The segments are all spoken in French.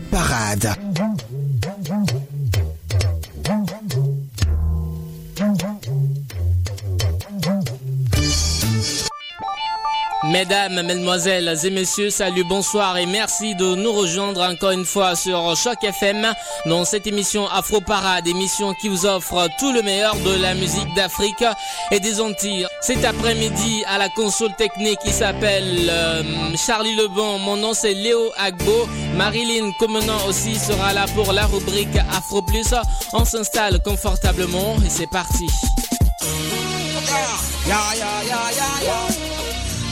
Parade. Mesdames, Mesdemoiselles et Messieurs, salut, bonsoir et merci de nous rejoindre encore une fois sur Choc FM dans cette émission Afro Parade, émission qui vous offre tout le meilleur de la musique d'Afrique et des Antilles. Cet après-midi à la console technique, il s'appelle euh, Charlie Lebon, mon nom c'est Léo Agbo, Marilyn Comenant aussi sera là pour la rubrique Afro Plus. On s'installe confortablement et c'est parti.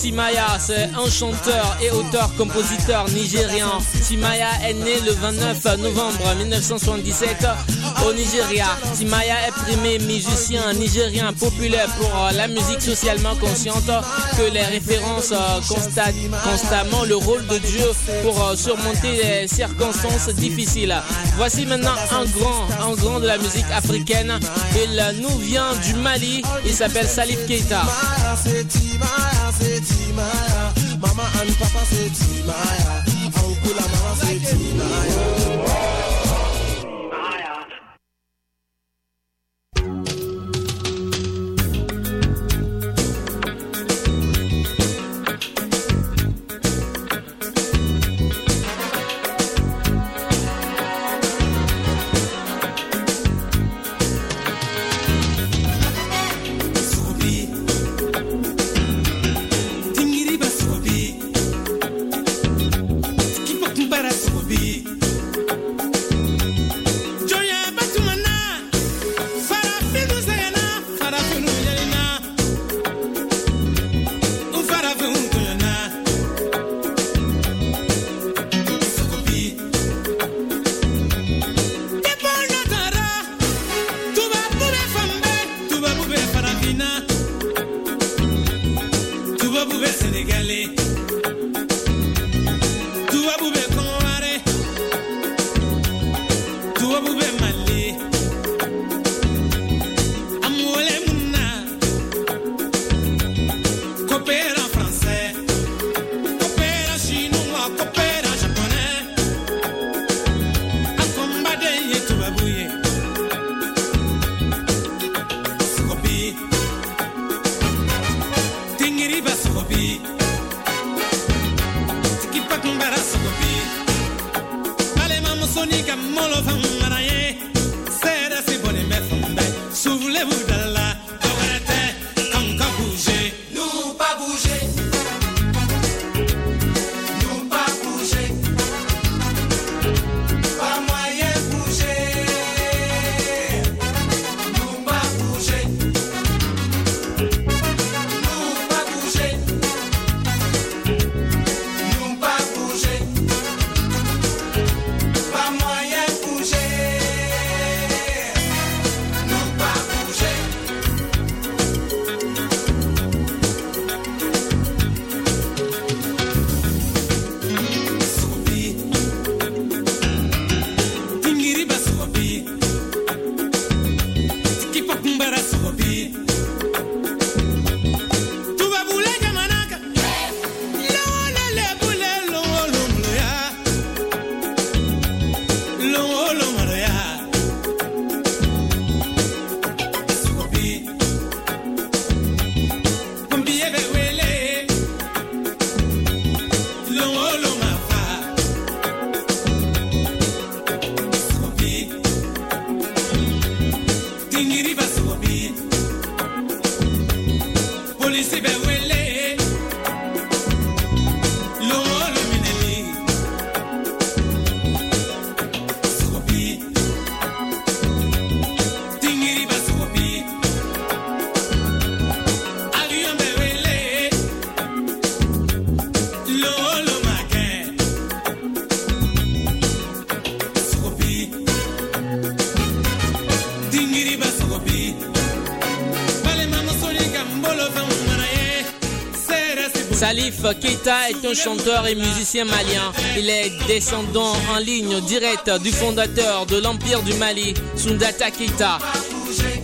Timaya, c'est un chanteur et auteur-compositeur nigérian. Timaya est né le 29 novembre 1977 au Nigeria. Timaya est primé musicien nigérien populaire pour la musique socialement consciente que les références constatent constamment le rôle de Dieu pour surmonter les circonstances difficiles. Voici maintenant un grand, un grand de la musique africaine. Il nous vient du Mali. Il s'appelle Salif Keita. Chanteur et musicien malien. Il est descendant en ligne directe du fondateur de l'Empire du Mali, Sundata Keita.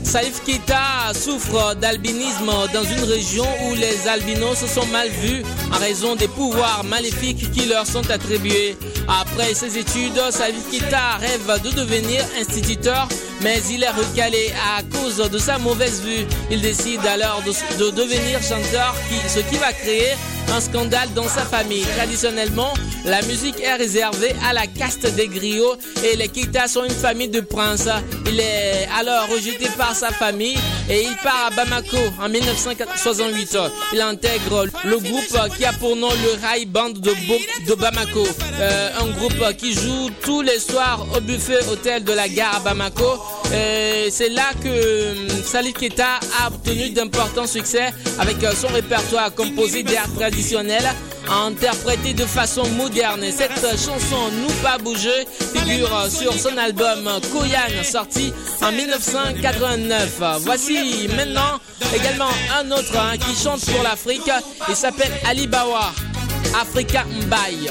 Salif Keita souffre d'albinisme dans une région où les albinos sont mal vus en raison des pouvoirs maléfiques qui leur sont attribués. Après ses études, Salif Keita rêve de devenir instituteur mais il est recalé à cause de sa mauvaise vue. Il décide alors de, devenir chanteur, ce qui va créer un scandale dans sa famille. Traditionnellement, la musique est réservée à la caste des griots et les Kita sont une famille de princes. Il est alors rejeté par sa famille et il part à Bamako en 1968. Il intègre le groupe qui a pour nom le Rai Band de, Bamako, euh, un groupe qui joue tous les soirs au buffet hôtel de la gare à Bamako. C'est là que euh, Salif Keita a obtenu d'importants succès avec euh, son répertoire composé d'art traditionnel interprété de façon moderne. Cette chanson Nous pas bouger figure sur son album Koyan sorti en 1989. Voici maintenant également un autre hein, qui chante pour l'Afrique. Il s'appelle Ali Bawa, Africa Mbaye.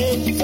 Il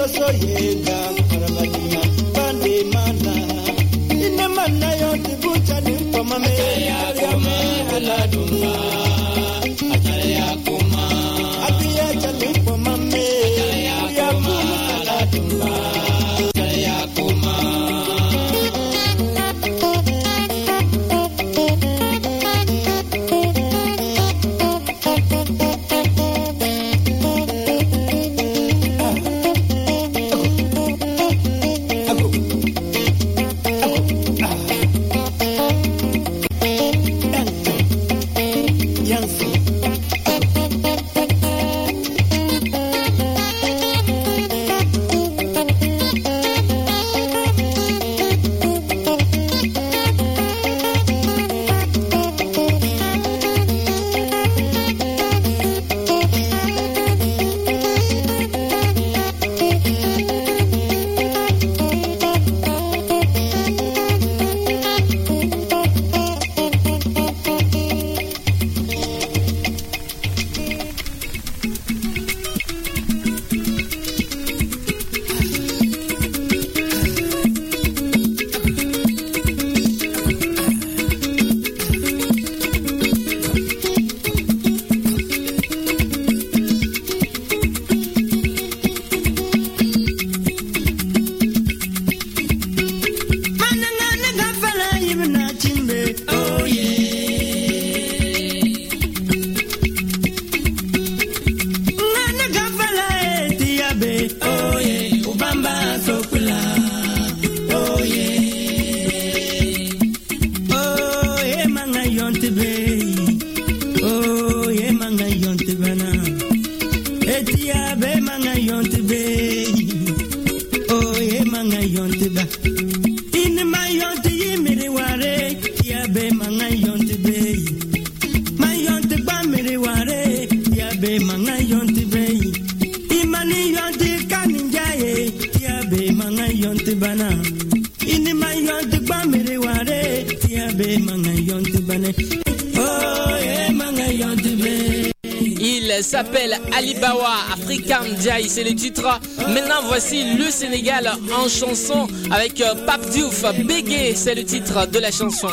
c'est le titre. Maintenant, voici le Sénégal en chanson avec Pape Diouf. Bégué, c'est le titre de la chanson.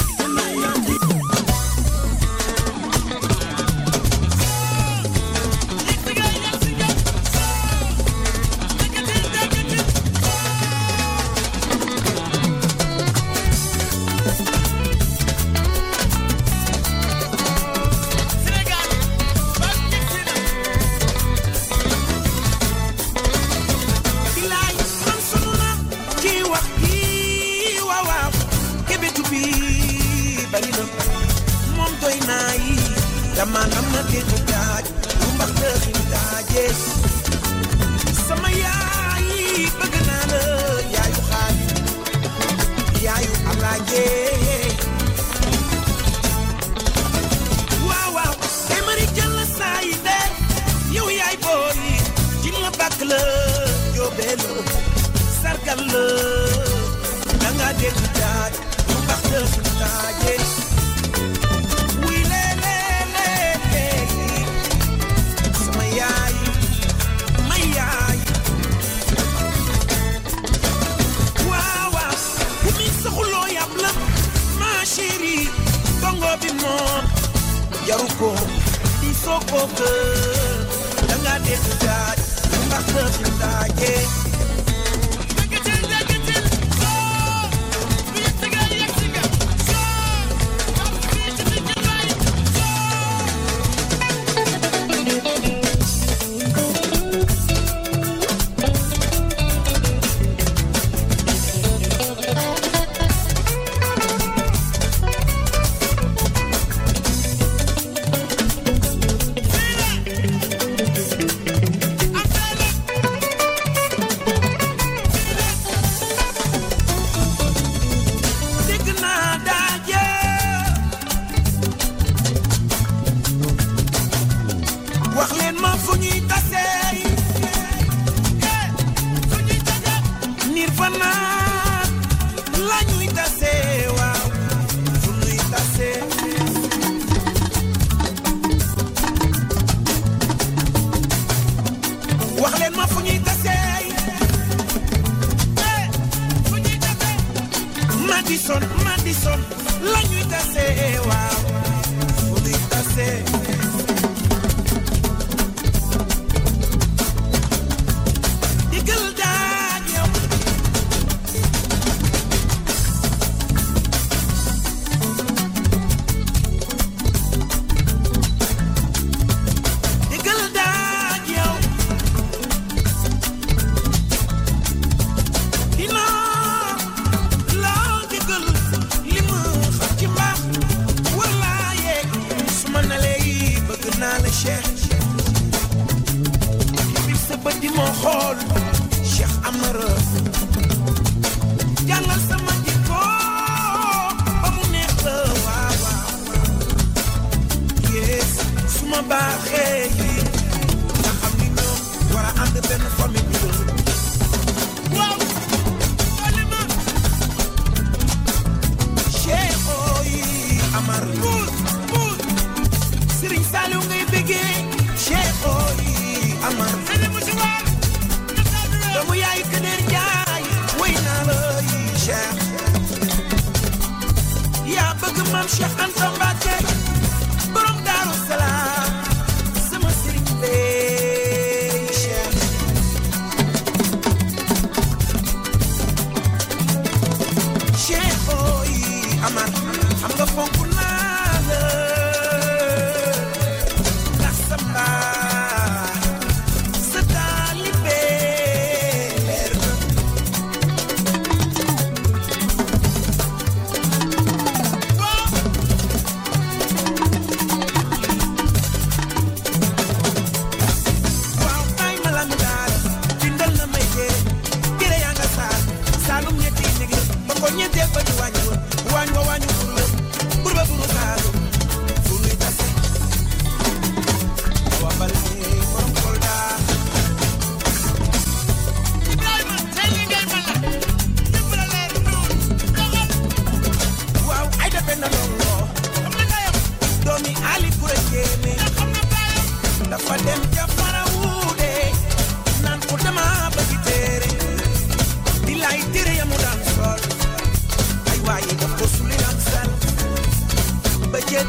jaruko isoko ke Tengah desa Tengah sebelah di ma xool. from chef and from bad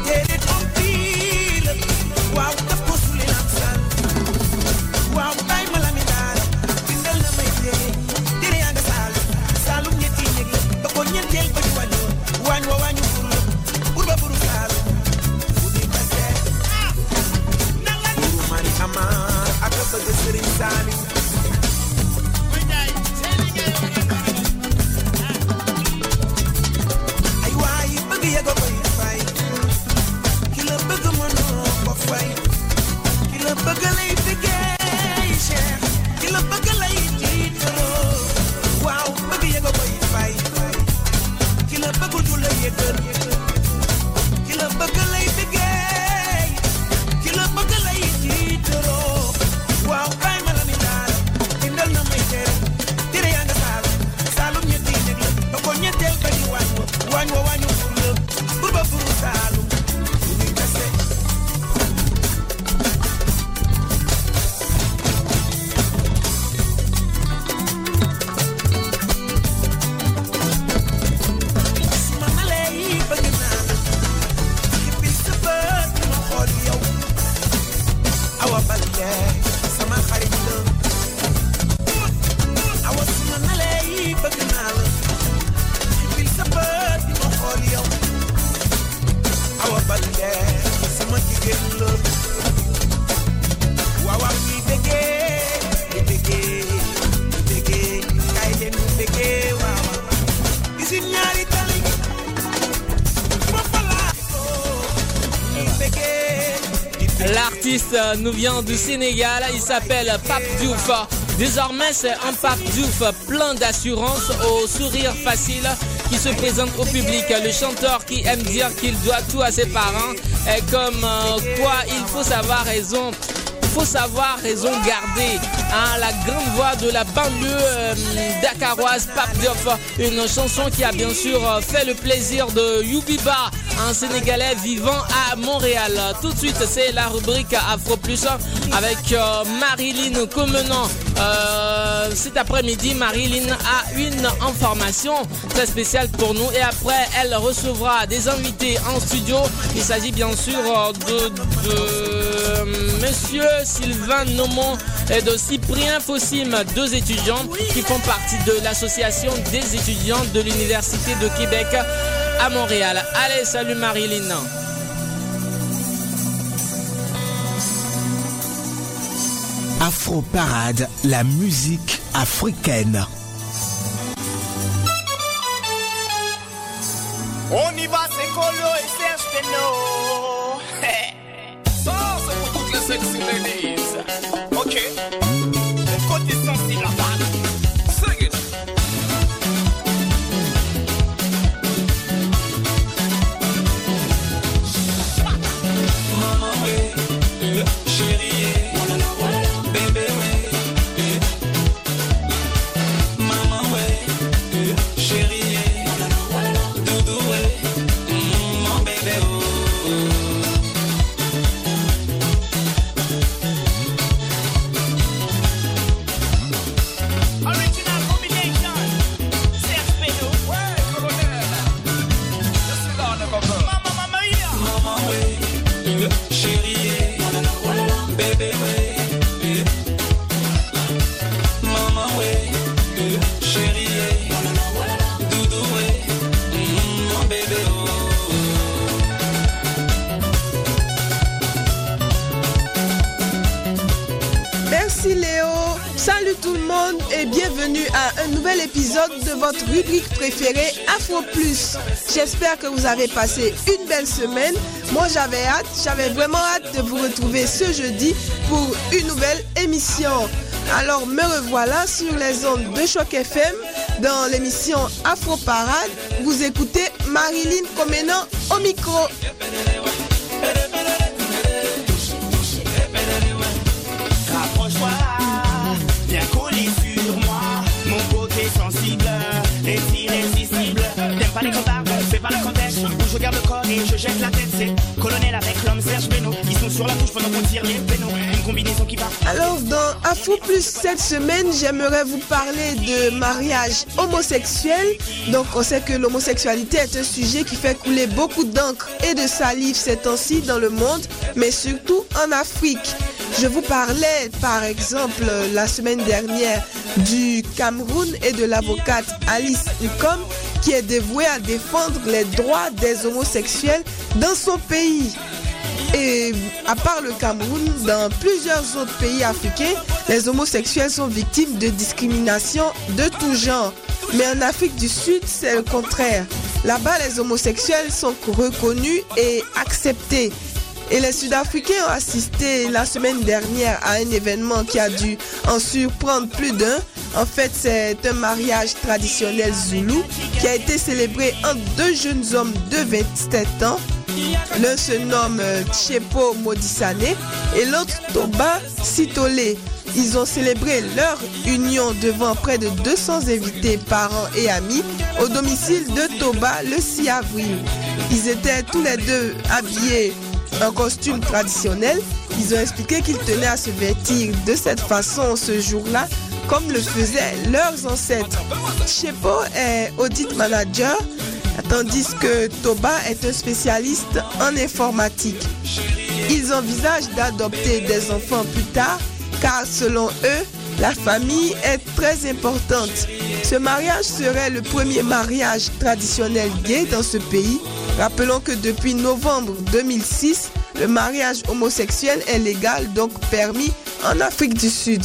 Yeah. Nous vient du Sénégal, il s'appelle Pape Diouf. Désormais, c'est un Pape Diouf plein d'assurance, au sourire facile, qui se présente au public. Le chanteur qui aime dire qu'il doit tout à ses parents, et comme euh, quoi il faut savoir raison faut savoir raison garder. Hein, la grande voix de la banlieue euh, dakaroise, Pape Diouf, une chanson qui a bien sûr euh, fait le plaisir de Yubiba, un Sénégalais vivant à Montréal. Tout de suite, c'est la rubrique Afro Plus avec euh, Marilyn Comenant. cet après-midi, Marilyn a une information très spéciale pour nous et après, elle recevra des invités en studio. Il s'agit bien sûr de Monsieur Sylvain Nomon et de Cyprien Fossim, deux étudiants qui font partie de l'association des étudiants de l'Université de Québec à Montréal. Allez, salut Marilyn. Afro Parade, la musique africaine. On y va, c'est Colo et Serge. Sexy ladies. Ok. De votre rubrique préférée Afro Plus. J'espère que vous avez passé une belle semaine. Moi j'avais hâte, j'avais vraiment hâte de vous retrouver ce jeudi pour une nouvelle émission. Alors me revoilà sur les ondes de Choc FM dans l'émission Afro Parade. Vous écoutez Marilyn Comenant au micro. Contexte. Où je garde le corps et je jette la tête. C'est colonel avec l'homme Serge. Ils sont sur la touche pendant. Une combinaison qui va. Alors dans Afro Plus cette semaine, j'aimerais vous parler de mariage homosexuel. Donc on sait que l'homosexualité est un sujet qui fait couler beaucoup d'encre et de salive ces temps-ci dans le monde, mais surtout en Afrique. Je vous parlais par exemple la semaine dernière du Cameroun et de l'avocate Alice Nkom qui est dévouée à défendre les droits des homosexuels dans son pays. Et à part le Cameroun, dans plusieurs autres pays africains, les homosexuels sont victimes de discrimination de tout genre. Mais en Afrique du Sud, c'est le contraire. Là-bas, les homosexuels sont reconnus et acceptés. Et les Sud-Africains ont assisté la semaine dernière à un événement qui a dû en surprendre plus d'un. En fait, c'est un mariage traditionnel zoulou qui a été célébré entre deux jeunes hommes de 27 ans. L'un se nomme euh, Tchepo Modisane et l'autre Toba Sitole. Ils ont célébré leur union devant près de 200 invités, parents et amis au domicile de Toba le 6 avril. Ils étaient tous les deux habillés en costume traditionnel. Ils ont expliqué qu'ils tenaient à se vêtir de cette façon ce jour-là, comme le faisaient leurs ancêtres. Chepo est audit manager, tandis que Toba est un spécialiste en informatique. Ils envisagent d'adopter des enfants plus tard, car selon eux, la famille est très importante. Ce mariage serait le premier mariage traditionnel gay dans ce pays. Rappelons que depuis novembre 2006, le mariage homosexuel est légal, donc permis en Afrique du Sud.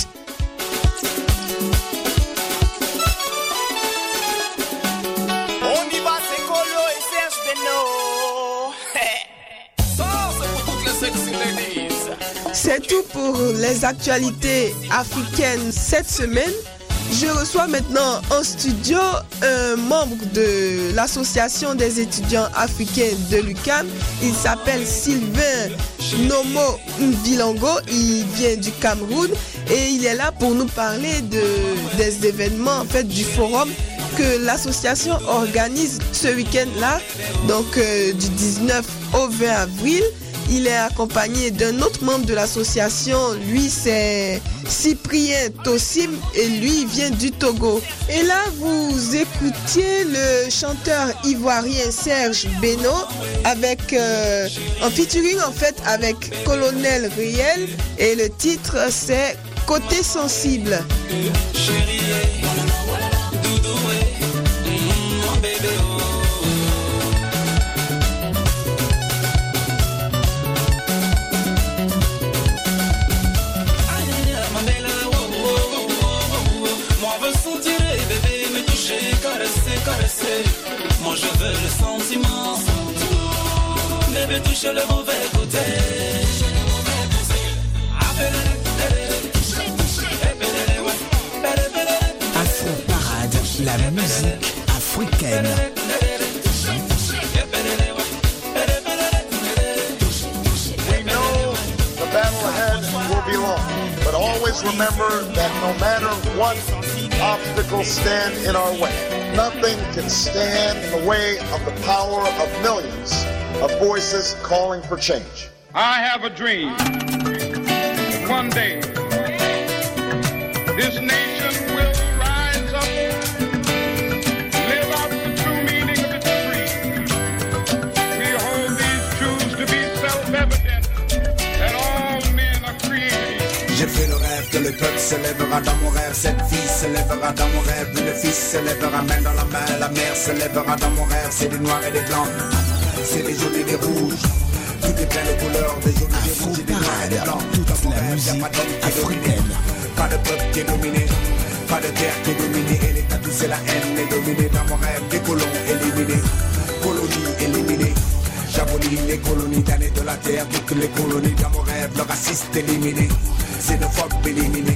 C'est tout pour les actualités africaines cette semaine. Je reçois maintenant en studio un membre de l'association des étudiants africains de l'UCAM. Il s'appelle Sylvain Nomo Mvilango. Il vient du Cameroun et il est là pour nous parler de, des événements en fait du forum que l'association organise ce week-end-là, donc euh, du 19 au 20 avril. Il est accompagné d'un autre membre de l'association. Lui, c'est Cyprien Tossim et lui, vient du Togo. Et là, vous écoutiez le chanteur ivoirien Serge Beno avec euh, en featuring en fait avec Colonel Riel et le titre c'est Côté sensible. Matter obstacle stand in our way, nothing can stand in the way of the power of millions of voices calling for change. I have a dream. One day, this nation peuple s'élèvera dans mon rêve, cette fille s'élèvera dans mon rêve, le fils s'élèvera main dans la main, la mère s'élèvera dans mon rêve, c'est des noirs et des blancs, c'est des jaunes et des rouges. Tout est plein de couleurs, des jaunes et des rouges, des noirs et des blancs. toute la musique africaine. pas de peuple qui est dominé, pas de terre qui est dominée, et l'état tout c'est la haine est dominée. Dans mon rêve, des colons éliminés, colonies éliminées. J'abolis les colonies damnées de la terre, toutes les colonies dans mon rêve, le raciste éliminé, xénophobe éliminé,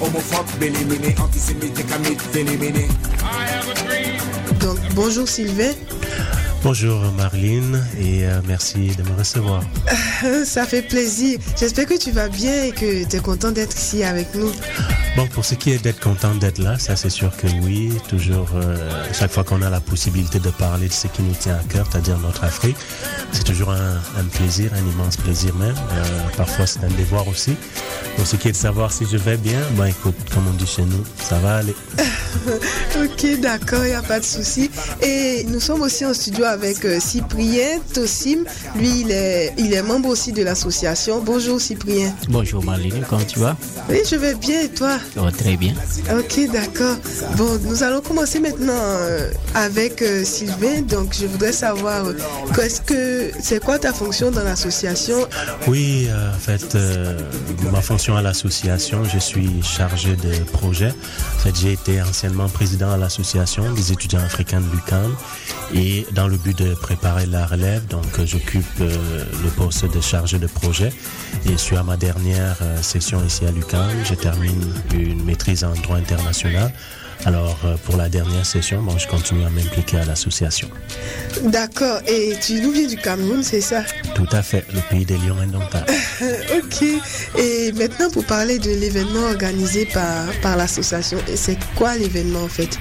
homophobe éliminé, antisémite et camite éliminé. I have a dream. Donc bonjour Sylvain. Bonjour Marlene et euh, merci de me recevoir. Ça fait plaisir. J'espère que tu vas bien et que tu es content d'être ici avec nous. Bon, pour ce qui est d'être content d'être là, ça c'est sûr que oui, toujours, euh, chaque fois qu'on a la possibilité de parler de ce qui nous tient à cœur, c'est-à-dire notre Afrique, c'est toujours un, un plaisir, un immense plaisir même. Euh, parfois c'est un devoir aussi. Pour ce qui est de savoir si je vais bien, ben écoute, comme on dit chez nous, ça va aller. Ok, d'accord, il n'y a pas de souci. Et nous sommes aussi en studio avec euh, Cyprien Tossim. Lui, il est, il est membre aussi de l'association. Bonjour Cyprien. Bonjour Marlene, comment tu vas? Oui, je vais bien et toi? Oh, Très bien. Ok, d'accord. Bon, nous allons commencer maintenant euh, avec euh, Sylvain. Donc, je voudrais savoir, qu'est-ce que c'est quoi ta fonction dans l'association? Oui, euh, en fait, euh, ma fonction à l'association, je suis chargé de projet. En fait, j'ai été anciennement président à l'association des étudiants africains de l'UQAM et dans le but de préparer la relève, donc euh, j'occupe euh, le poste de chargé de projet et je suis à ma dernière euh, session ici à l'UQAM. Je termine une maîtrise en droit international. Alors, euh, pour la dernière session, bon, je continue à m'impliquer à l'association. D'accord. Et tu nous viens du Cameroun, c'est ça? Tout à fait, le pays des lions indomptables. Ok. Et maintenant, pour parler de l'événement organisé par, par l'association, c'est quoi l'événement en fait?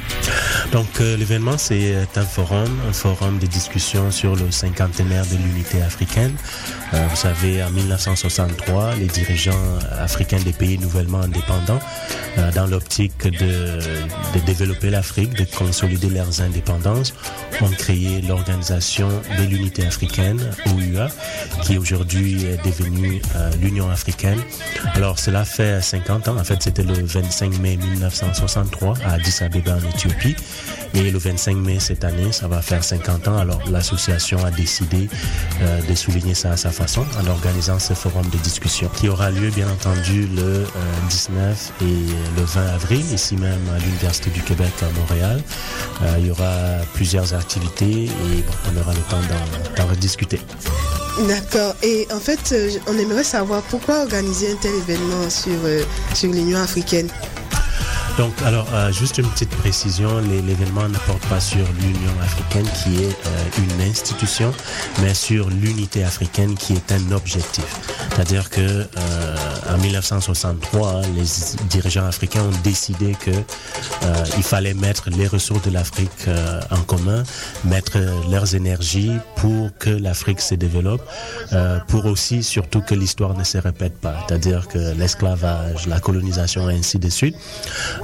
Donc euh, l'événement c'est euh, un forum, un forum de discussion sur le cinquantenaire de l'unité africaine. Euh, vous savez, en 1963, les dirigeants africains des pays nouvellement indépendants, euh, dans l'optique de, de développer l'Afrique, de consolider leurs indépendances, ont créé l'organisation de l'unité africaine, OUA, qui aujourd'hui est devenue euh, l'Union africaine. Alors cela fait 50 ans, en fait c'était le 25 mai 1963 à Addis Abeba en Éthiopie. Et le 25 mai cette année, ça va faire 50 ans. Alors l'association a décidé euh, de souligner ça à sa façon en organisant ce forum de discussion qui aura lieu bien entendu le euh, 19 et le 20 avril ici même à l'Université du Québec à Montréal. Euh, il y aura plusieurs activités et on aura le temps d'en- d'en rediscuter. D'accord. Et en fait, euh, on aimerait savoir pourquoi organiser un tel événement sur, euh, sur l'Union africaine? Donc, alors, euh, juste une petite précision, l'événement ne porte pas sur l'Union africaine qui est euh, une institution, mais sur l'unité africaine qui est un objectif. C'est-à-dire que euh, en 1963, hein, les dirigeants africains ont décidé que il fallait mettre les ressources de l'Afrique en commun, mettre leurs énergies pour que l'Afrique se développe, pour aussi surtout que l'histoire ne se répète pas. C'est-à-dire que l'esclavage, la colonisation et ainsi de suite.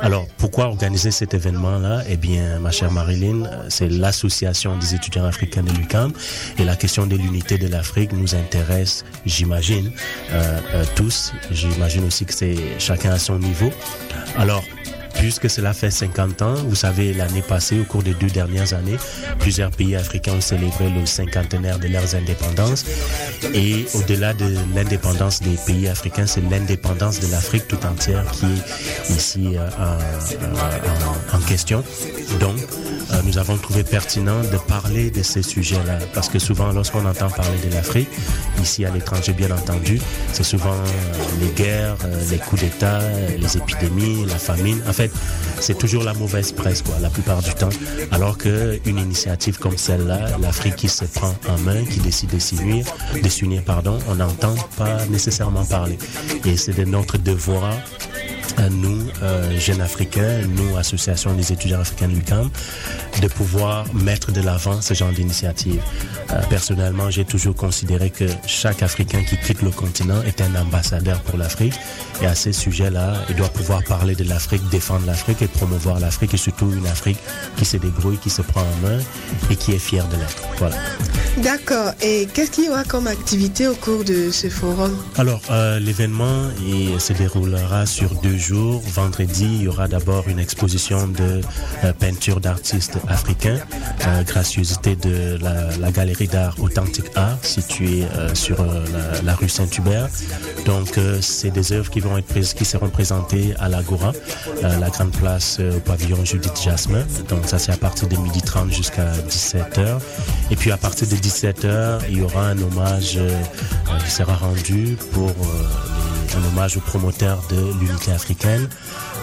Alors, pourquoi organiser cet événement-là? Eh bien, ma chère Marilyn, euh, c'est l'association des étudiants africains de l'UQAM et la question de l'unité de l'Afrique nous intéresse, j'imagine, euh, euh, tous. J'imagine aussi que c'est chacun à son niveau. Alors, Puisque cela fait 50 ans, vous savez, l'année passée, au cours des deux dernières années, plusieurs pays africains ont célébré le cinquantenaire de leurs indépendances. Et au-delà de l'indépendance des pays africains, c'est l'indépendance de l'Afrique tout entière qui est ici euh, en, question. Donc, euh, nous avons trouvé pertinent de parler de ces sujets-là. Parce que souvent, lorsqu'on entend parler de l'Afrique, ici à l'étranger, bien entendu, c'est souvent les guerres, euh, les coups d'État, les épidémies, la famine. En fait, c'est toujours la mauvaise presse, quoi, la plupart du temps. Alors qu'une initiative comme celle-là, l'Afrique qui se prend en main, qui décide de s'unir, de s'unir, pardon, on n'entend pas nécessairement parler. Et c'est de notre devoir nous, euh, jeunes Africains, nous, Association des étudiants africains de l'UQAM, de pouvoir mettre de l'avant ce genre d'initiative. Euh, personnellement, j'ai toujours considéré que chaque Africain qui quitte le continent est un ambassadeur pour l'Afrique. Et à ces sujets-là, il doit pouvoir parler de l'Afrique, défendre l'Afrique et promouvoir l'Afrique, et surtout une Afrique qui se débrouille, qui se prend en main et qui est fière de l'être. Voilà. D'accord. Et qu'est-ce qu'il y aura comme activité au cours de ce forum? Alors, euh, l'événement se déroulera sur deux jours. Vendredi, il y aura d'abord une exposition de euh, peinture d'artistes africains, euh, gracieuseté de la, la galerie d'art Authentic Art, située euh, sur euh, la, la rue Saint-Hubert. Donc, euh, c'est des œuvres qui vont être prises, qui seront présentées à l'Agora, la grande place euh, au pavillon Judith Jasmin. Donc, ça, c'est à partir de 12h30 jusqu'à 17h. Et puis, à partir de 17h, il y aura un hommage euh, euh, qui sera rendu pour un hommage aux promoteurs de l'unité africaine.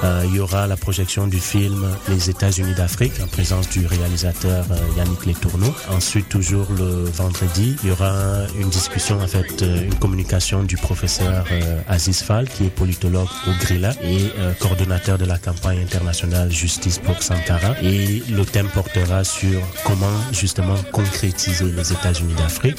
Euh, il y aura la projection du film Les États-Unis d'Afrique en présence du réalisateur euh, Yannick Letourneau. Ensuite, toujours le vendredi, il y aura une discussion, en fait, euh, une communication du professeur Aziz Fall, qui est politologue au Grilla et coordonnateur de la campagne internationale Justice pour Sankara. Et le thème portera sur comment justement concrétiser les États-Unis d'Afrique.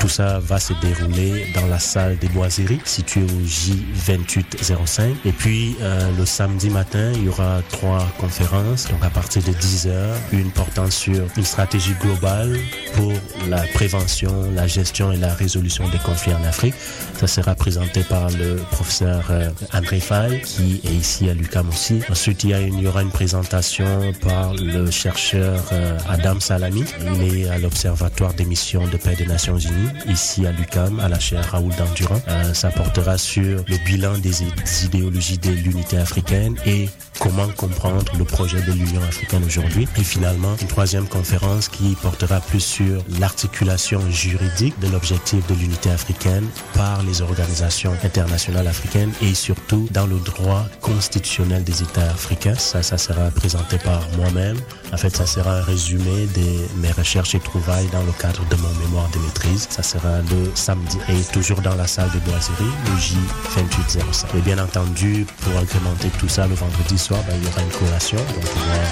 Tout ça va se dérouler dans la salle des Boiseries, située au J2805. Et puis, le samedi matin, il y aura trois conférences. Donc, à partir de 10 heures, une portant sur une stratégie globale pour la prévention, la gestion et la résolution des conflits en Afrique. Ça sera présenté par le professeur euh, André Fay, qui est ici à l'UQAM aussi. Ensuite, il y, il y aura une présentation par le chercheur euh, Adam Salami. Il est à l'Observatoire des missions de paix des Nations Unies, ici à l'UQAM, à la chaire Raoul Dandurand. Euh, ça portera sur le bilan des idéologies de l'unité africaine et comment comprendre le projet de l'Union africaine aujourd'hui. Et finalement, une troisième conférence qui portera plus sur l'articulation juridique de l'objectif de l'unité africaine par les organisations internationales africaines et surtout dans le droit constitutionnel des États africains. Ça, ça sera présenté par moi-même. En fait, ça sera un résumé de mes recherches et trouvailles dans le cadre de mon mémoire de maîtrise. Ça sera le samedi et toujours dans la salle de boiserie, le J2805. Et bien entendu, pour agrémenter tout ça, le vendredi soir, ben, il y aura une collation donc,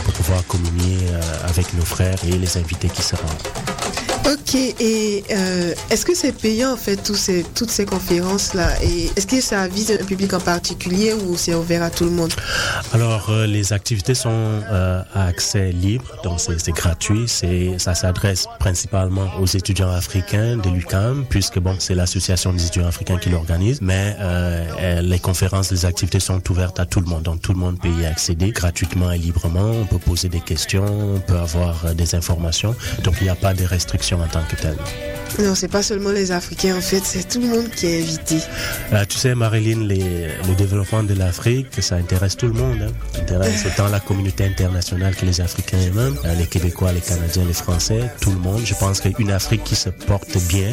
pour, pouvoir, communier euh, avec nos frères et les invités qui seront. Ok, et euh, est-ce que c'est payant en fait tous ces, toutes ces conférences-là? Et est-ce que ça vise un public en particulier ou c'est ouvert à tout le monde? Alors, euh, les activités sont euh, à accès libre, donc c'est gratuit. C'est ça s'adresse principalement aux étudiants africains de l'UQAM, puisque bon, c'est l'association des étudiants africains qui l'organise. Mais euh, les conférences, les activités sont ouvertes à tout le monde, donc tout le monde peut y accéder gratuitement et librement. On peut poser des questions, on peut avoir euh, des informations. Donc, il n'y a pas de restrictions en tant que telle. Non, c'est pas seulement les Africains, en fait, c'est tout le monde qui est invité. Euh, tu sais, Marilyn, les- le développement de l'Afrique, ça intéresse tout le monde. Hein. Ça intéresse autant la communauté internationale que les Africains euh, les Québécois, les Canadiens, les Français, tout le monde. Je pense qu'une Afrique qui se porte bien,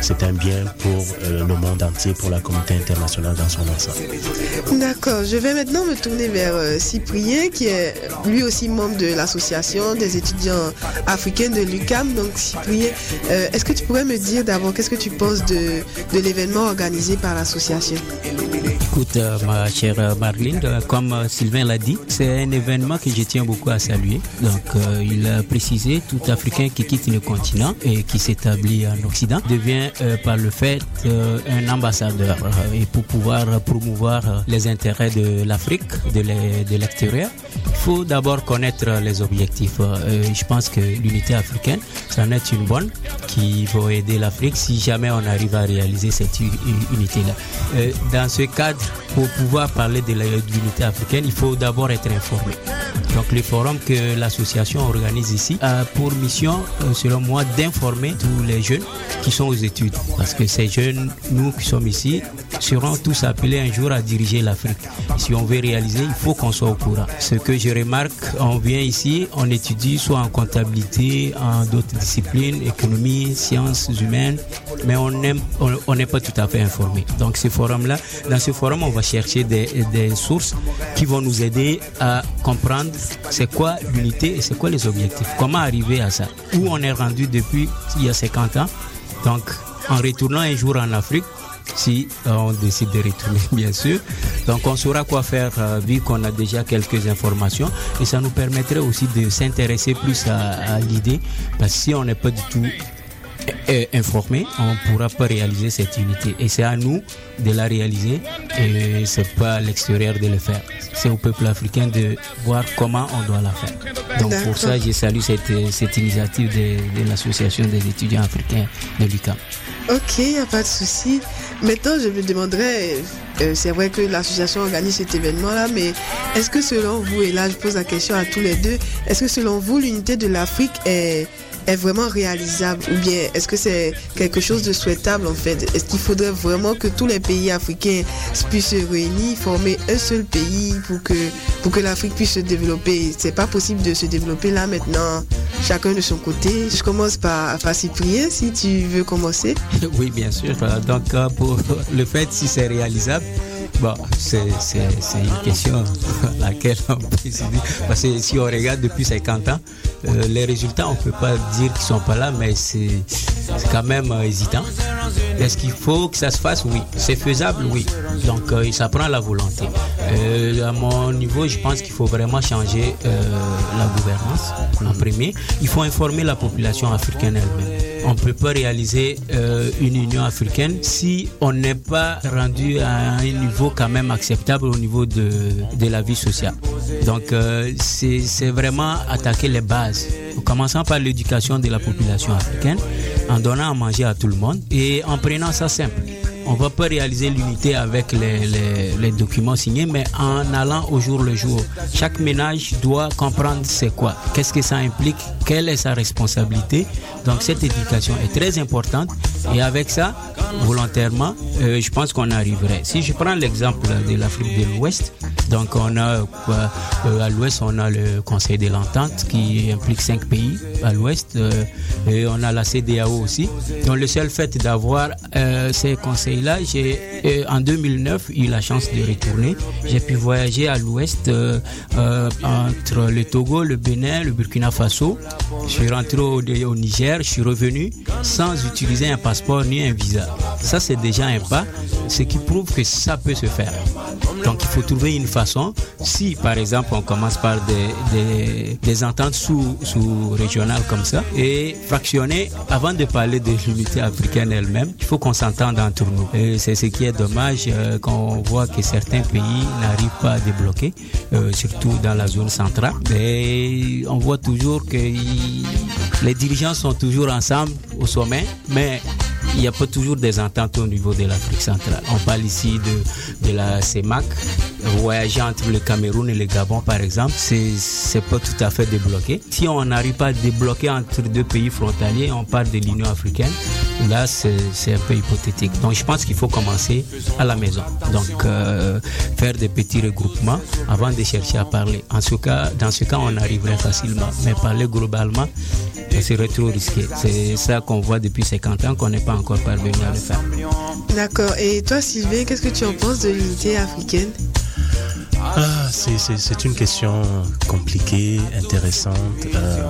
c'est un bien pour euh, le monde entier, pour la communauté internationale dans son ensemble. D'accord, je vais maintenant me tourner vers euh, Cyprien, qui est lui aussi membre de l'association des étudiants africains de l'UCAM. Donc Cyprien, est-ce que tu pourrais me dire d'abord qu'est-ce que tu penses de, de l'événement organisé par l'association? Écoute, euh, ma chère Marlene, euh, comme euh, Sylvain l'a dit, c'est un événement que je tiens beaucoup à saluer. Donc, il a précisé, tout Africain qui quitte le continent et qui s'établit en Occident devient par le fait un ambassadeur. Et pour pouvoir promouvoir les intérêts de l'Afrique, de l'e- de l'extérieur, il faut d'abord connaître les objectifs. Je pense que l'unité africaine, ça en est une bonne qui va aider l'Afrique si jamais on arrive à réaliser cette unité-là. Dans ce cadre, pour pouvoir parler de l'unité africaine, il faut d'abord être informé. Donc le forum que l'association organise ici a pour mission, euh, selon moi, d'informer tous les jeunes qui sont aux études. Parce que ces jeunes, nous qui sommes ici, seront tous appelés un jour à diriger l'Afrique. Si on veut réaliser, il faut qu'on soit au courant. Ce que je remarque, on vient ici, on étudie soit en comptabilité, en d'autres disciplines, économie, sciences humaines, mais on n'est pas tout à fait informé. Donc ce forum-là, dans ce forum, on va chercher des, sources qui vont nous aider à comprendre c'est quoi l'unité et c'est quoi les objectifs. Comment arriver à ça? Où on est rendu depuis il y a 50 ans? Donc en retournant un jour en Afrique, si euh, on décide de retourner, bien sûr. Donc on saura quoi faire euh, vu qu'on a déjà quelques informations et ça nous permettrait aussi de s'intéresser plus à, à l'idée parce que si on n'est pas du tout euh, informé, on ne pourra pas réaliser cette unité. Et c'est à nous de la réaliser et c'est pas à l'extérieur de le faire. C'est au peuple africain de voir comment on doit la faire. Donc pour ça, je salue cette, cette initiative de, de l'association des étudiants africains de l'UQAM. Ok, il n'y a pas de souci. Maintenant, je me demanderais, euh, c'est vrai que l'association organise cet événement-là, mais est-ce que selon vous, et là je pose la question à tous les deux, est-ce que selon vous, l'unité de l'Afrique est, est vraiment réalisable ou bien est-ce que c'est quelque chose de souhaitable en fait? Est-ce qu'il faudrait vraiment que tous les pays africains puissent se réunir, former un seul pays pour que, pour que l'Afrique puisse se développer? C'est pas possible de se développer là maintenant, chacun de son côté. Je commence par, par Cyprien, si tu veux commencer. Oui, bien sûr. Euh, Donc, euh, pour le fait si c'est réalisable, c'est une question à laquelle on peut se dire. Parce que si on regarde depuis 50 ans, euh, les résultats, on ne peut pas dire qu'ils ne sont pas là, mais c'est quand même euh, hésitant. Est-ce qu'il faut que ça se fasse? Oui. C'est faisable? Oui. Donc, euh, ça prend la volonté. À mon niveau, je pense qu'il faut vraiment changer la gouvernance en premier. Il faut informer la population africaine elle-même. On ne peut pas réaliser euh, une Union africaine si on n'est pas rendu à un niveau quand même acceptable au niveau de, la vie sociale. Donc euh, c'est c'est vraiment attaquer les bases, en commençant par l'éducation de la population africaine, en donnant à manger à tout le monde et en prenant ça simple. On va pas réaliser l'unité avec les, documents signés, mais en allant au jour le jour. Chaque ménage doit comprendre c'est quoi, qu'est-ce que ça implique, quelle est sa responsabilité. Donc cette éducation est très importante et avec ça, volontairement, euh, je pense qu'on arriverait. Si je prends l'exemple de l'Afrique de l'Ouest, donc on a euh, à l'Ouest, on a le Conseil de l'Entente qui implique cinq pays à l'Ouest euh, et on a la CDAO aussi. Donc le seul fait d'avoir euh, ces conseils-là, j'ai euh, en 2009 eu la chance de retourner. J'ai pu voyager à l'Ouest euh, euh, entre le Togo, le Bénin, le Burkina Faso. Je suis rentré au, Niger, je suis revenu sans utiliser un passeport ni un visa. Ça c'est déjà un pas, ce qui prouve que ça peut se faire. Donc il faut trouver une façon. Si par exemple on commence par des, des, ententes sous, sous régionales comme ça et fractionner avant de parler de l'unité africaine elle-même, il faut qu'on s'entende entre nous. C'est ce qui est dommage euh, quand on voit que certains pays n'arrivent pas à débloquer, euh, surtout dans la zone centrale. Et on voit toujours que les dirigeants sont toujours ensemble au sommet, mais il n'y a pas toujours des ententes au niveau de l'Afrique centrale. On parle ici de, de la CEMAC. Voyager entre le Cameroun et le Gabon, par exemple, c'est pas tout à fait débloqué. Si on n'arrive pas à débloquer entre deux pays frontaliers, on parle de l'Union africaine. Là, c'est un peu hypothétique. Donc, je pense qu'il faut commencer à la maison. Donc, euh, faire des petits regroupements avant de chercher à parler. En ce cas, dans ce cas, on arriverait facilement. Mais parler globalement, ce serait trop risqué. C'est ça qu'on voit depuis 50 ans qu'on n'est pas encore parvenu à le faire. D'accord. Et toi, Sylvain, qu'est-ce que tu en penses de l'unité africaine? Ah, c'est- c'est c'est une question compliquée, intéressante. Euh,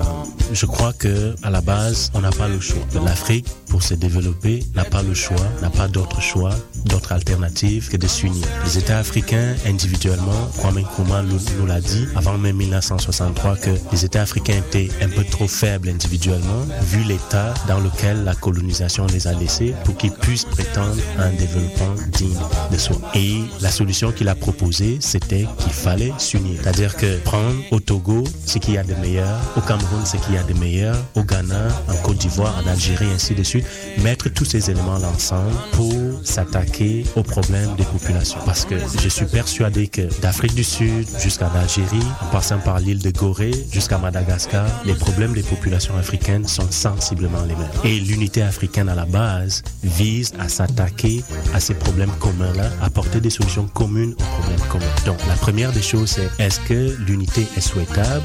je crois que à la base, on n'a pas le choix. L'Afrique, pour se développer, n'a pas le choix, n'a pas d'autre choix, d'autre alternative que de s'unir. Les États africains, individuellement, Kwame Nkrumah nous, l'a dit avant même 1963 que les États africains étaient un peu trop faibles individuellement, vu l'état dans lequel la colonisation les a laissés pour qu'ils puissent prétendre à un développement digne de soi. Et la solution qu'il a proposée, c'était qu'il fallait s'unir. C'est-à-dire que prendre au Togo ce qu'il y a de meilleur, au Cameroun ce qu'il y a de meilleur, au Ghana, en Côte d'Ivoire, en Algérie, ainsi de suite, mettre tous ces éléments ensemble pour s'attaquer aux problèmes des populations. Parce que je suis persuadé que d'Afrique du Sud jusqu'en Algérie, en passant par l'île de Gorée jusqu'à Madagascar, les problèmes des populations africaines sont sensiblement les mêmes. Et l'unité africaine à la base vise à s'attaquer à ces problèmes communs-là, apporter des solutions communes aux problèmes communs. Donc la première des choses, c'est est-ce que l'unité est souhaitable?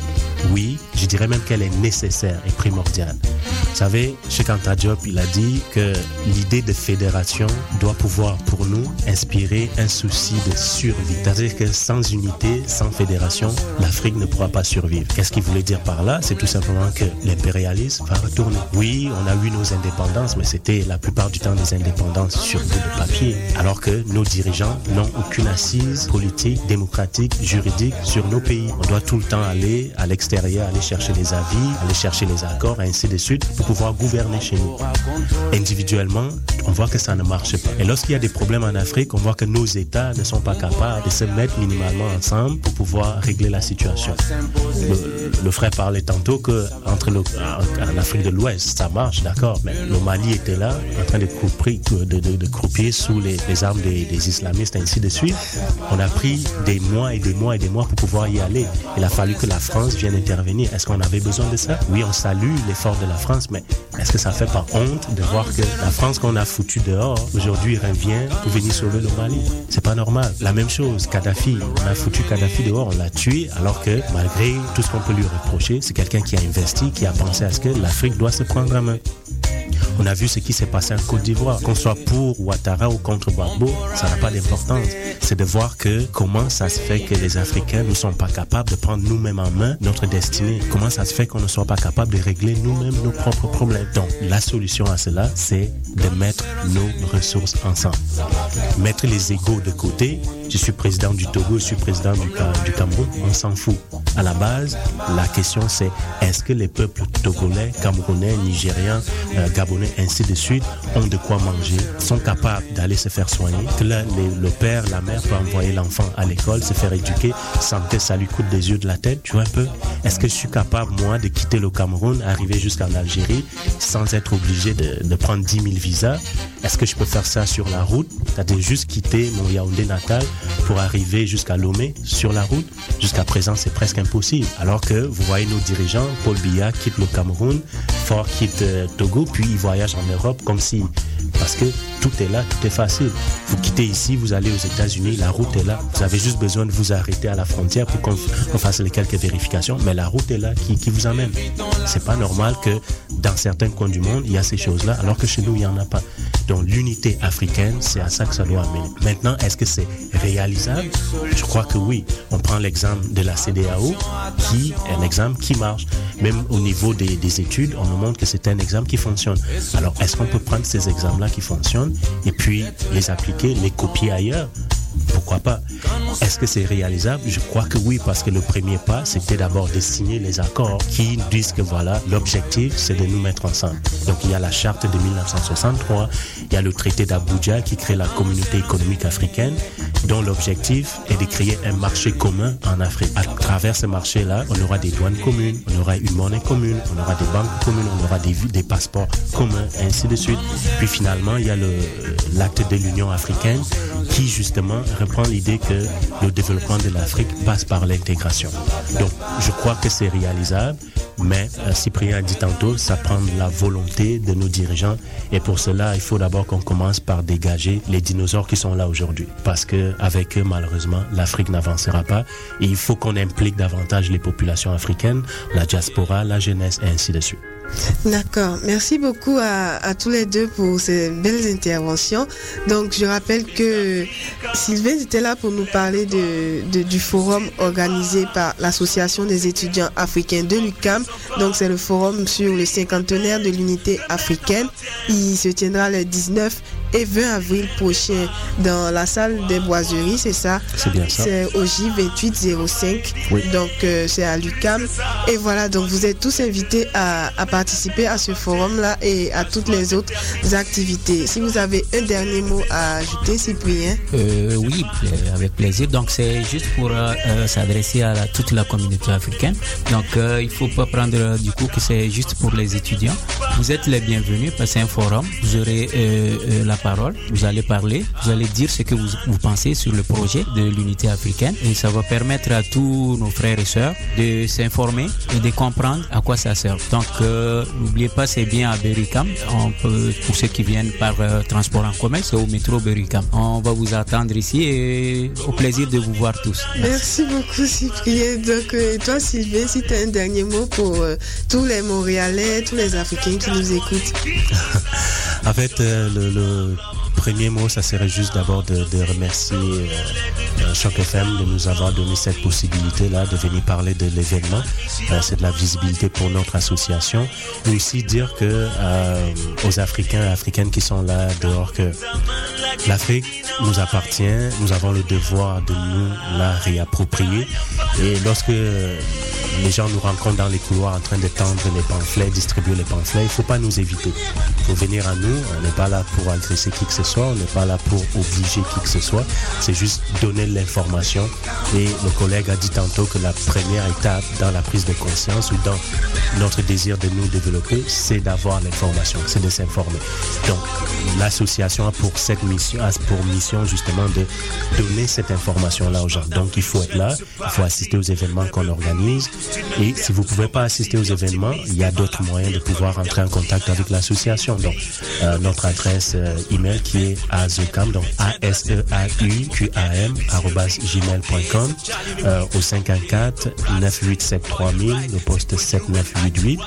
Oui, je dirais même qu'elle est nécessaire et primordiale. Vous savez, Anta Diop, il a dit que l'idée de fédération doit pouvoir pour nous inspirer un souci de survie. C'est-à-dire que sans unité, sans fédération, l'Afrique ne pourra pas survivre. Qu'est-ce qu'il voulait dire par là? C'est tout simplement que l'impérialisme va retourner. Oui, on a eu nos indépendances, mais c'était la plupart du temps des indépendances sur bout de papier. Alors que nos dirigeants n'ont aucune assise politique, démocratique, juridique sur nos pays. On doit tout le temps aller à l'extérieur, aller chercher les avis, aller chercher les accords, ainsi de suite, pouvoir gouverner chez nous. Individuellement, on voit que ça ne marche pas. Et lorsqu'il y a des problèmes en Afrique, on voit que nos États ne sont pas capables de se mettre minimalement ensemble pour pouvoir régler la situation. Le, frère parlait tantôt que entre le, en, en Afrique de l'Ouest, ça marche, d'accord, mais le Mali était là, en train de croupir, de, croupir sous les, les armes des, des islamistes, ainsi de suite. On a pris des mois et des mois et des mois pour pouvoir y aller. Il a fallu que la France vienne intervenir. Est-ce qu'on avait besoin de ça? Oui, on salue l'effort de la France, mais est-ce que ça fait pas honte de voir que la France qu'on a foutu dehors, aujourd'hui revient pour venir sauver le Mali? C'est pas normal. La même chose, Kadhafi, on a foutu Kadhafi dehors, on l'a tué, alors que malgré tout ce qu'on peut lui reprocher, c'est quelqu'un qui a investi, qui a pensé à ce que l'Afrique doit se prendre en main. On a vu ce qui s'est passé en Côte d'Ivoire. Qu'on soit pour Ouattara ou contre Gbagbo, ça n'a pas d'importance. C'est de voir que comment ça se fait que les Africains ne sont pas capables de prendre nous-mêmes en main notre destinée. Comment ça se fait qu'on ne soit pas capable de régler nous-mêmes nos propres problèmes. Donc, la solution à cela, c'est de mettre nos ressources ensemble. Mettre les égaux de côté. Je suis président du Togo, je suis président du, du Cameroun. On s'en fout. À la base, la question c'est est-ce que les peuples togolais, camerounais, nigériens, euh, gabonais, ainsi de suite, ont de quoi manger, sont capables d'aller se faire soigner, que là, le père, la mère peut envoyer l'enfant à l'école, se faire éduquer sans ça lui coûte des yeux de la tête, tu vois un peu Est-ce que je suis capable, moi, de quitter le Cameroun, arriver jusqu'en Algérie, sans être obligé de, prendre 10 000 visas Est-ce que je peux faire ça sur la route? C'est-à-dire juste quitter mon Yaoundé natal pour arriver jusqu'à Lomé sur la route? Jusqu'à présent, c'est presque impossible. Alors que vous voyez nos dirigeants, Paul Biya quitte le Cameroun, Fort quitte euh, Togo, puis il voyage en Europe comme si... Parce que tout est là, tout est facile. Vous quittez ici, vous allez aux États-Unis, la route est là. Vous avez juste besoin de vous arrêter à la frontière pour qu'on on fasse les quelques vérifications, mais la route est là qui, qui vous amène. C'est pas normal que dans certains coins du monde, il y a ces choses-là, alors que chez nous, il n'y en a pas. Donc l'unité africaine, c'est à ça que ça doit amener. Maintenant, est-ce que c'est réalisable? Je crois que oui. On prend l'exemple de la CDAO, qui est un exemple qui marche. Même au niveau des, des études, on nous montre que c'est un exemple qui fonctionne. Alors, est-ce qu'on peut prendre ces exemples-là qui fonctionnent et puis les appliquer, les copier ailleurs? Pourquoi pas? Est-ce que c'est réalisable? Je crois que oui, parce que le premier pas, c'était d'abord de signer les accords qui disent que voilà, l'objectif, c'est de nous mettre ensemble. Donc il y a la charte de 1963, il y a le traité d'Abuja qui crée la communauté économique africaine, dont l'objectif est de créer un marché commun en Afrique. À travers ce marché-là, on aura des douanes communes, on aura une monnaie commune, on aura des banques communes, on aura des, des passeports communs, ainsi de suite. Puis finalement, il y a l'acte de l'Union africaine qui justement reprend l'idée que le développement de l'Afrique passe par l'intégration. Donc, je crois que c'est réalisable, mais euh, Cyprien a dit tantôt, ça prend la volonté de nos dirigeants, et pour cela, il faut d'abord qu'on commence par dégager les dinosaures qui sont là aujourd'hui, parce que avec eux, malheureusement, l'Afrique n'avancera pas, et il faut qu'on implique davantage les populations africaines, la diaspora, la jeunesse, et ainsi de suite. D'accord. Merci beaucoup à, tous les deux pour ces belles interventions. Donc, je rappelle que Sylvain était là pour nous parler de- du forum organisé par l'Association des étudiants africains de l'UCAM. Donc, c'est le forum sur le cinquantenaire de l'unité africaine. Il se tiendra le 19 et 20 avril prochain dans la salle des boiseries, c'est ça? C'est bien ça. C'est au J2805. Oui. Donc, euh, c'est à l'UCAM. Et voilà, donc vous êtes tous invités à, à participer à ce forum-là et à toutes les autres activités. Si vous avez un dernier mot à ajouter, Cyprien? Euh, oui, euh, avec plaisir. Donc c'est juste pour euh, s'adresser à la- toute la communauté africaine. Donc euh, il faut pas prendre du coup que c'est juste pour les étudiants. Vous êtes les bienvenus parce que c'est un forum. Vous aurez euh, euh, la parole, vous allez parler, vous allez dire ce que vous, vous pensez sur le projet de l'unité africaine et ça va permettre à tous nos frères et sœurs de s'informer et de comprendre à quoi ça sert. Donc euh, n'oubliez pas, c'est bien à Bericam. On peut, pour ceux qui viennent par euh, transport en commun, c'est au métro Bericam. On va vous attendre ici et au plaisir de vous voir tous. Merci beaucoup, Cyprien. Donc, euh, et toi, Sylvain, si tu as un dernier mot pour euh, tous les Montréalais, tous les Africains qui nous écoutent. En fait, euh, le, le premier mot, ça serait juste d'abord de, remercier euh, euh, Choc FM de nous avoir donné cette possibilité-là de venir parler de l'événement. Euh, c'est de la visibilité pour notre association. Et aussi dire que euh, aux Africains et Africaines qui sont là dehors que l'Afrique nous appartient. Nous avons le devoir de nous la réapproprier. Et lorsque les gens nous rencontrent dans les couloirs en train de tendre les pamphlets, distribuer les pamphlets, il ne faut pas nous éviter. Il faut venir à nous. On n'est pas là pour agresser qui que ce soit. On n'est pas là pour obliger qui que ce soit. C'est juste donner l'information. Et le collègue a dit tantôt que la première étape dans la prise de conscience ou dans notre désir de nous développer, c'est d'avoir l'information, c'est de s'informer. Donc, l'association a pour cette mission, a pour mission justement de donner cette information-là aux gens. Donc, il faut être là, il faut assister aux événements qu'on organise. Et si vous ne pouvez pas assister aux événements, il y a d'autres moyens de pouvoir entrer en contact avec l'association. Donc, euh, notre adresse euh, email qui est azecam, donc e a u q a m arobase gmail.com euh, au 514 987 3000, le poste 7988.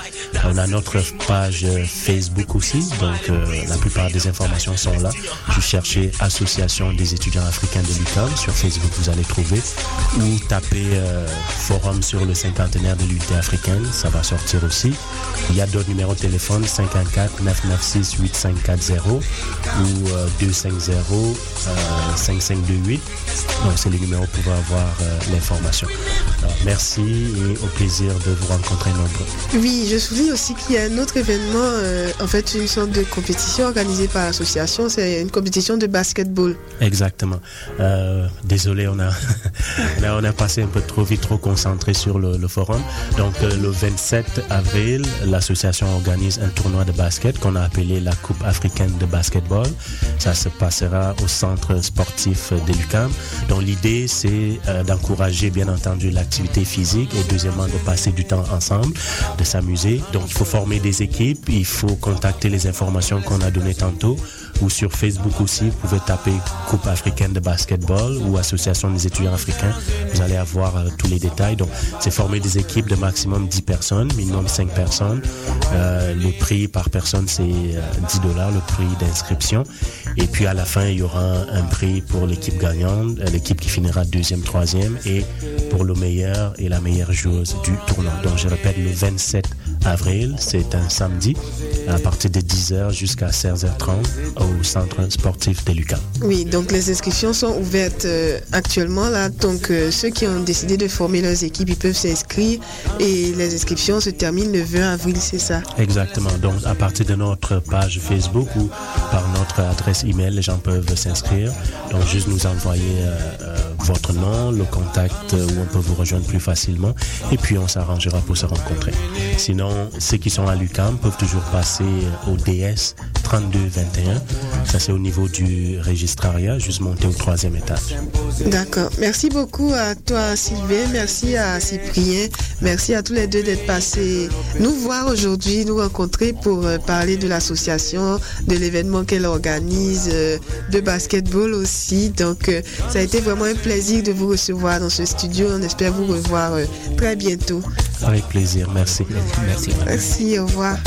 On a notre page Facebook aussi, donc la plupart des informations sont là. Vous cherchez Association des étudiants africains de l'UQAM sur Facebook, vous allez trouver, ou tapez euh, forum sur le de l'unité africaine, ça va sortir aussi. Il y a d'autres numéros de téléphone 514 996 8540 ou euh, 250 euh, 5528. Donc c'est les numéros pour avoir euh, l'information. Merci et au plaisir de vous rencontrer nombreux. Oui, je souligne aussi qu'il y a un autre événement, euh, en fait une sorte de compétition organisée par l'association, c'est une compétition de basketball. Exactement. Euh, désolé, on a, là, on a passé un peu trop vite, trop concentré sur le, le forum. Donc, euh, le 27 avril, l'association organise un tournoi de basket qu'on a appelé la Coupe africaine de basketball. Ça se passera au centre sportif de l'UCAM. Donc, l'idée, c'est euh, d'encourager, bien entendu, l'activité physique et deuxièmement, de passer du temps ensemble, de s'amuser. Donc, il faut former des équipes, il faut contacter les informations qu'on a données tantôt ou sur Facebook aussi, vous pouvez taper Coupe africaine de basketball ou Association des étudiants africains. Vous allez avoir euh, tous les détails. Donc, c'est former des équipes de maximum 10 personnes, minimum 5 personnes. Euh, le prix par personne, c'est euh, 10 dollars, le prix d'inscription. Et puis, à la fin, il y aura un, un prix pour l'équipe gagnante, euh, l'équipe qui finira deuxième, troisième, et pour le meilleur et la meilleure joueuse du tournoi. Donc, je répète, le 27 avril, c'est un samedi, à partir de 10h jusqu'à 16h30 au centre sportif de Lucas. Oui, donc les inscriptions sont ouvertes euh, actuellement là. Donc euh, ceux qui ont décidé de former leurs équipes, ils peuvent s'inscrire et les inscriptions se terminent le 20 avril, c'est ça? Exactement. Donc à partir de notre page Facebook ou par notre adresse email, les gens peuvent s'inscrire. Donc juste nous envoyer euh, votre nom, le contact où on peut vous rejoindre plus facilement et puis on s'arrangera pour se rencontrer. Sinon, ceux qui sont à l'UCAM peuvent toujours passer au DS 3221. Ça c'est au niveau du registrariat, juste monter au troisième étage. D'accord. Merci beaucoup à toi, Sylvain. Merci à Cyprien. Merci à tous les deux d'être passés nous voir aujourd'hui, nous rencontrer pour euh, parler de l'association, de l'événement qu'elle organise, euh, de basketball aussi. Donc, euh, ça a été vraiment un plaisir de vous recevoir dans ce studio. On espère vous revoir euh, très bientôt. Avec plaisir, merci. Merci. Merci, au revoir.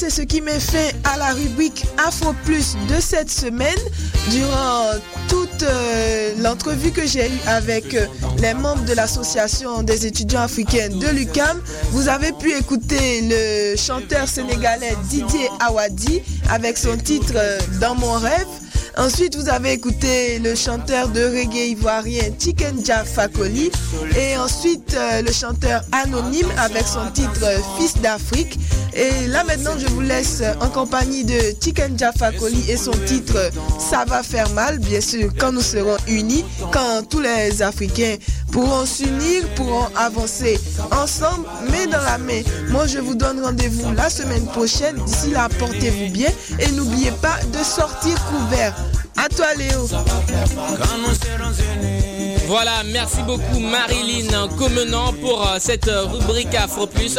C'est ce qui met fin à la rubrique Afro Plus de cette semaine. Durant toute euh, l'entrevue que j'ai eue avec euh, les membres de l'association des étudiants africains de l'UCAM, vous avez pu écouter le chanteur sénégalais Didier Awadi avec son titre euh, Dans mon rêve. Ensuite, vous avez écouté le chanteur de reggae ivoirien Chicken Fakoli et ensuite le chanteur anonyme avec son titre Fils d'Afrique. Et là maintenant, je vous laisse en compagnie de Chicken Fakoli et son titre Ça va faire mal, bien sûr, quand nous serons unis, quand tous les Africains pourront s'unir, pourront avancer ensemble, main dans la main. Moi, je vous donne rendez-vous la semaine prochaine. D'ici là, portez-vous bien et n'oubliez pas de sortir couvert. À toi, Léo. Voilà, merci beaucoup Marilyn Comenant pour euh, cette euh, rubrique Afro Plus.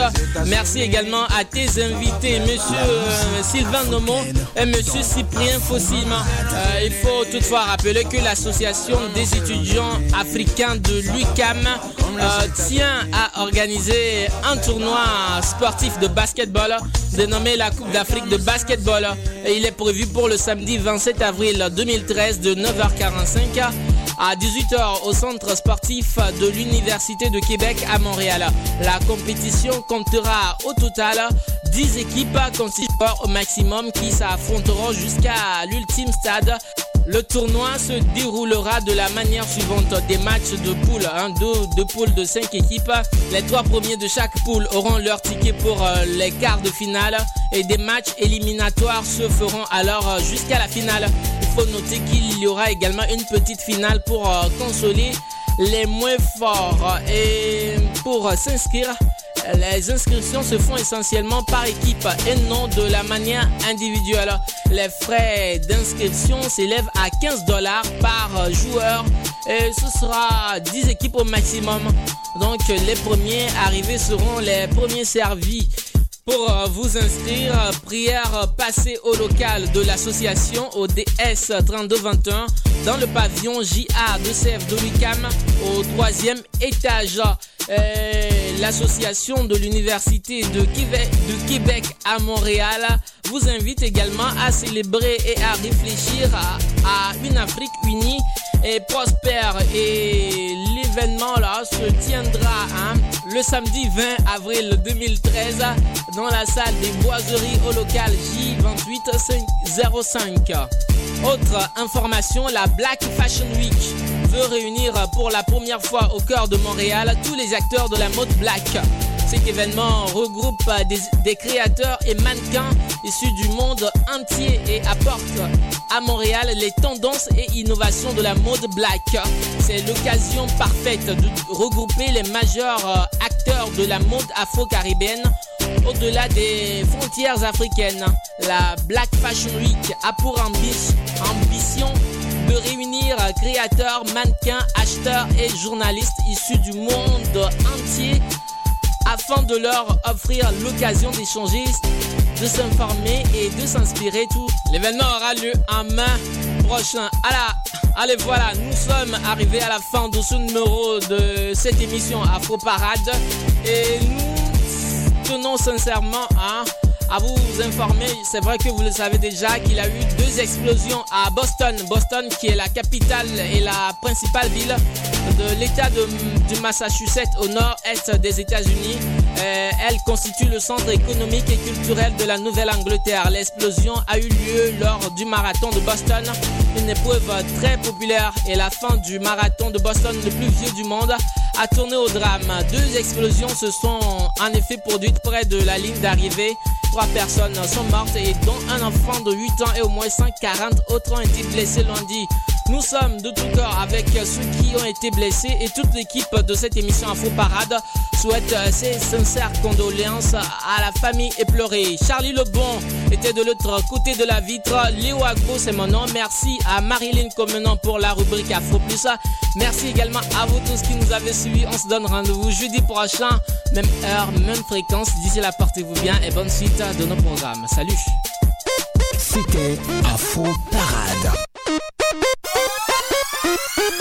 Merci également à tes invités, monsieur euh, Sylvain Nomon et monsieur Cyprien Fossim. Euh, il faut toutefois rappeler que l'association des étudiants africains de l'UCAM euh, tient à organiser un tournoi sportif de basketball dénommé la Coupe d'Afrique de basketball. Et il est prévu pour le samedi 27 avril 2013 de 9h45 à 18h au centre sportif de l'Université de Québec à Montréal. La compétition comptera au total 10 équipes constituant au maximum qui s'affronteront jusqu'à l'ultime stade. Le tournoi se déroulera de la manière suivante des matchs de poule, hein, deux, deux poules de 5 équipes. Les trois premiers de chaque poule auront leur ticket pour euh, les quarts de finale et des matchs éliminatoires se feront alors euh, jusqu'à la finale. Il faut noter qu'il y aura également une petite finale pour euh, consoler les moins forts et pour s'inscrire. Les inscriptions se font essentiellement par équipe et non de la manière individuelle. Les frais d'inscription s'élèvent à 15 dollars par joueur et ce sera 10 équipes au maximum. Donc les premiers arrivés seront les premiers servis. Pour euh, vous inscrire, euh, prière euh, passée au local de l'association au DS 3221 dans le pavillon JA de CF de l'UCAM au troisième étage. L'association de l'Université de Québec, de Québec à Montréal vous invite également à célébrer et à réfléchir à, à une Afrique unie et prospère. Et l'événement là se tiendra hein, le samedi 20 avril 2013 dans la salle des boiseries au local J2805. Autre information, la Black Fashion Week veut réunir pour la première fois au cœur de Montréal tous les acteurs de la mode black. Cet événement regroupe des, des créateurs et mannequins issus du monde entier et apporte à Montréal les tendances et innovations de la mode black. C'est l'occasion parfaite de regrouper les majeurs euh, acteurs de la mode afro-caribéenne au-delà des frontières africaines. La Black Fashion Week a pour ambi- ambition de réunir créateurs, mannequins, acheteurs et journalistes issus du monde entier afin de leur offrir l'occasion d'échanger, de s'informer et de s'inspirer. Tout l'événement aura lieu en mai prochain. allez voilà, nous sommes arrivés à la fin de ce numéro de cette émission Afro Parade et nous tenons sincèrement à à vous informer, c'est vrai que vous le savez déjà, qu'il a eu deux explosions à Boston. Boston qui est la capitale et la principale ville de l'État du Massachusetts au nord-est des États-Unis. Euh, elle constitue le centre économique et culturel de la Nouvelle-Angleterre. L'explosion a eu lieu lors du marathon de Boston, une épreuve très populaire et la fin du marathon de Boston le plus vieux du monde a tourné au drame. Deux explosions se sont en effet produites près de la ligne d'arrivée Trois personnes sont mortes et dont un enfant de 8 ans et au moins 140 autres ont été blessés lundi. Nous sommes de tout cœur avec ceux qui ont été blessés et toute l'équipe de cette émission Info Parade souhaite ses sincères condoléances à la famille éplorée. Charlie Lebon était de l'autre côté de la vitre. Léo Agbo, c'est mon nom. Merci à Marilyn Comenant pour la rubrique Afro Plus. Merci également à vous tous qui nous avez suivis. On se donne rendez-vous jeudi prochain, même heure, même fréquence. D'ici là, portez-vous bien et bonne suite de nos programmes. Salut C'était Afro Parade. Hup, hup, hup.